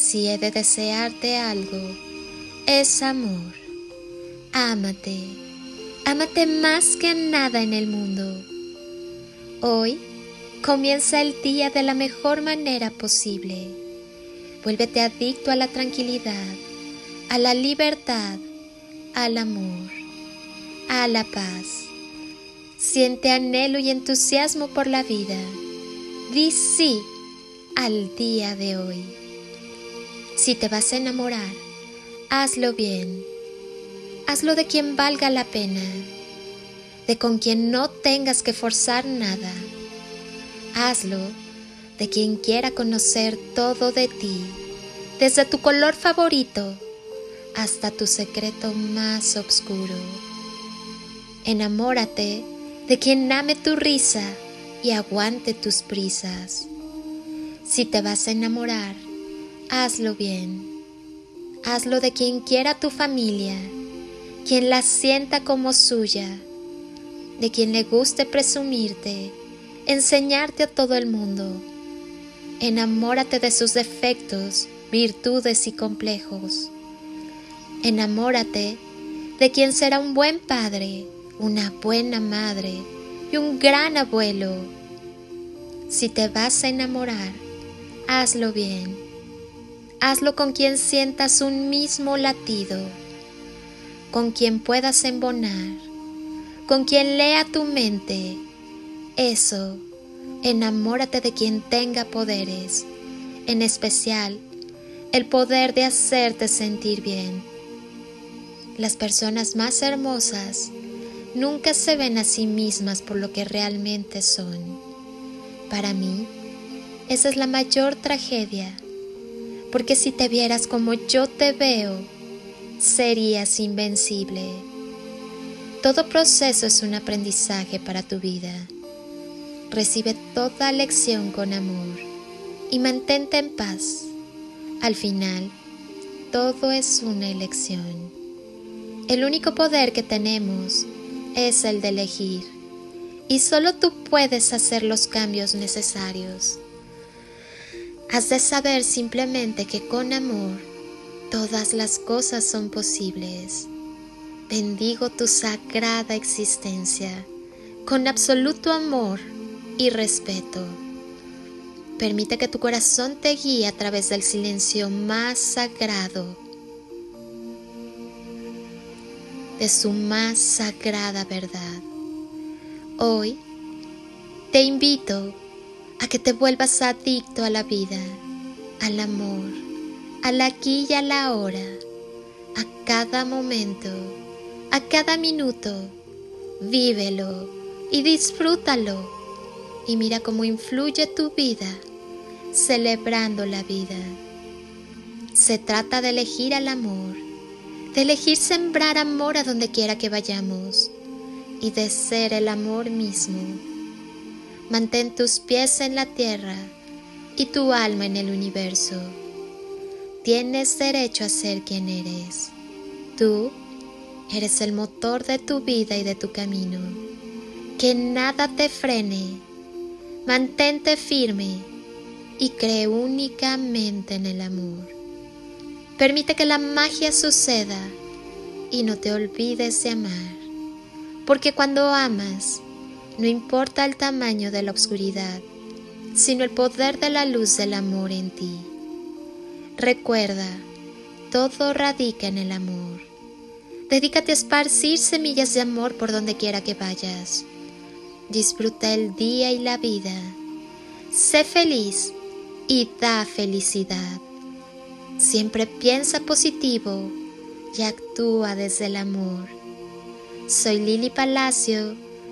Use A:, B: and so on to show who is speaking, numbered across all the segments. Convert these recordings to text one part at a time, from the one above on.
A: Si he de desearte algo, es amor. Ámate, ámate más que nada en el mundo. Hoy comienza el día de la mejor manera posible. Vuélvete adicto a la tranquilidad, a la libertad, al amor, a la paz. Siente anhelo y entusiasmo por la vida. Di sí al día de hoy. Si te vas a enamorar, hazlo bien. Hazlo de quien valga la pena, de con quien no tengas que forzar nada. Hazlo de quien quiera conocer todo de ti, desde tu color favorito hasta tu secreto más oscuro. Enamórate de quien ame tu risa y aguante tus prisas. Si te vas a enamorar, hazlo bien. Hazlo de quien quiera tu familia, quien la sienta como suya, de quien le guste presumirte, enseñarte a todo el mundo. Enamórate de sus defectos, virtudes y complejos. Enamórate de quien será un buen padre, una buena madre y un gran abuelo. Si te vas a enamorar, hazlo bien Hazlo con quien sientas un mismo latido, con quien puedas embonar, con quien lea tu mente. Eso, enamórate de quien tenga poderes, en especial el poder de hacerte sentir bien. Las personas más hermosas nunca se ven a sí mismas por lo que realmente son. Para mí, esa es la mayor tragedia porque si te vieras como yo te veo, serías invencible. Todo proceso es un aprendizaje para tu vida. Recibe toda lección con amor y mantente en paz. Al final, todo es una elección. El único poder que tenemos es el de elegir y solo tú puedes hacer los cambios necesarios. Has de saber simplemente que con amor todas las cosas son posibles. Bendigo tu sagrada existencia con absoluto amor y respeto. Permite que tu corazón te guíe a través del silencio más sagrado de su más sagrada verdad. Hoy te invito a que te vuelvas adicto a la vida, al amor, al aquí y a la ahora, a cada momento, a cada minuto. Vívelo y disfrútalo y mira cómo influye tu vida, celebrando la vida. Se trata de elegir al amor, de elegir sembrar amor a donde quiera que vayamos y de ser el amor mismo Mantén tus pies en la tierra y tu alma en el universo. tienes derecho a ser quien eres. Tú eres el motor de tu vida y de tu camino. Que nada te frene. Mantente firme y cree únicamente en el amor. Permite que la magia suceda y no te olvides de amar. Porque cuando amas, no importa el tamaño de la oscuridad, sino el poder de la luz del amor en ti. Recuerda, todo radica en el amor. Dedícate a esparcir semillas de amor por donde quiera que vayas. Disfruta el día y la vida. Sé feliz y da felicidad. Siempre piensa positivo y actúa desde el amor. Soy Lili Palacio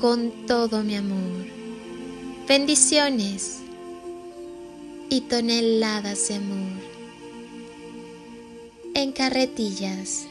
A: con todo mi amor. Bendiciones y toneladas de amor. En carretillas.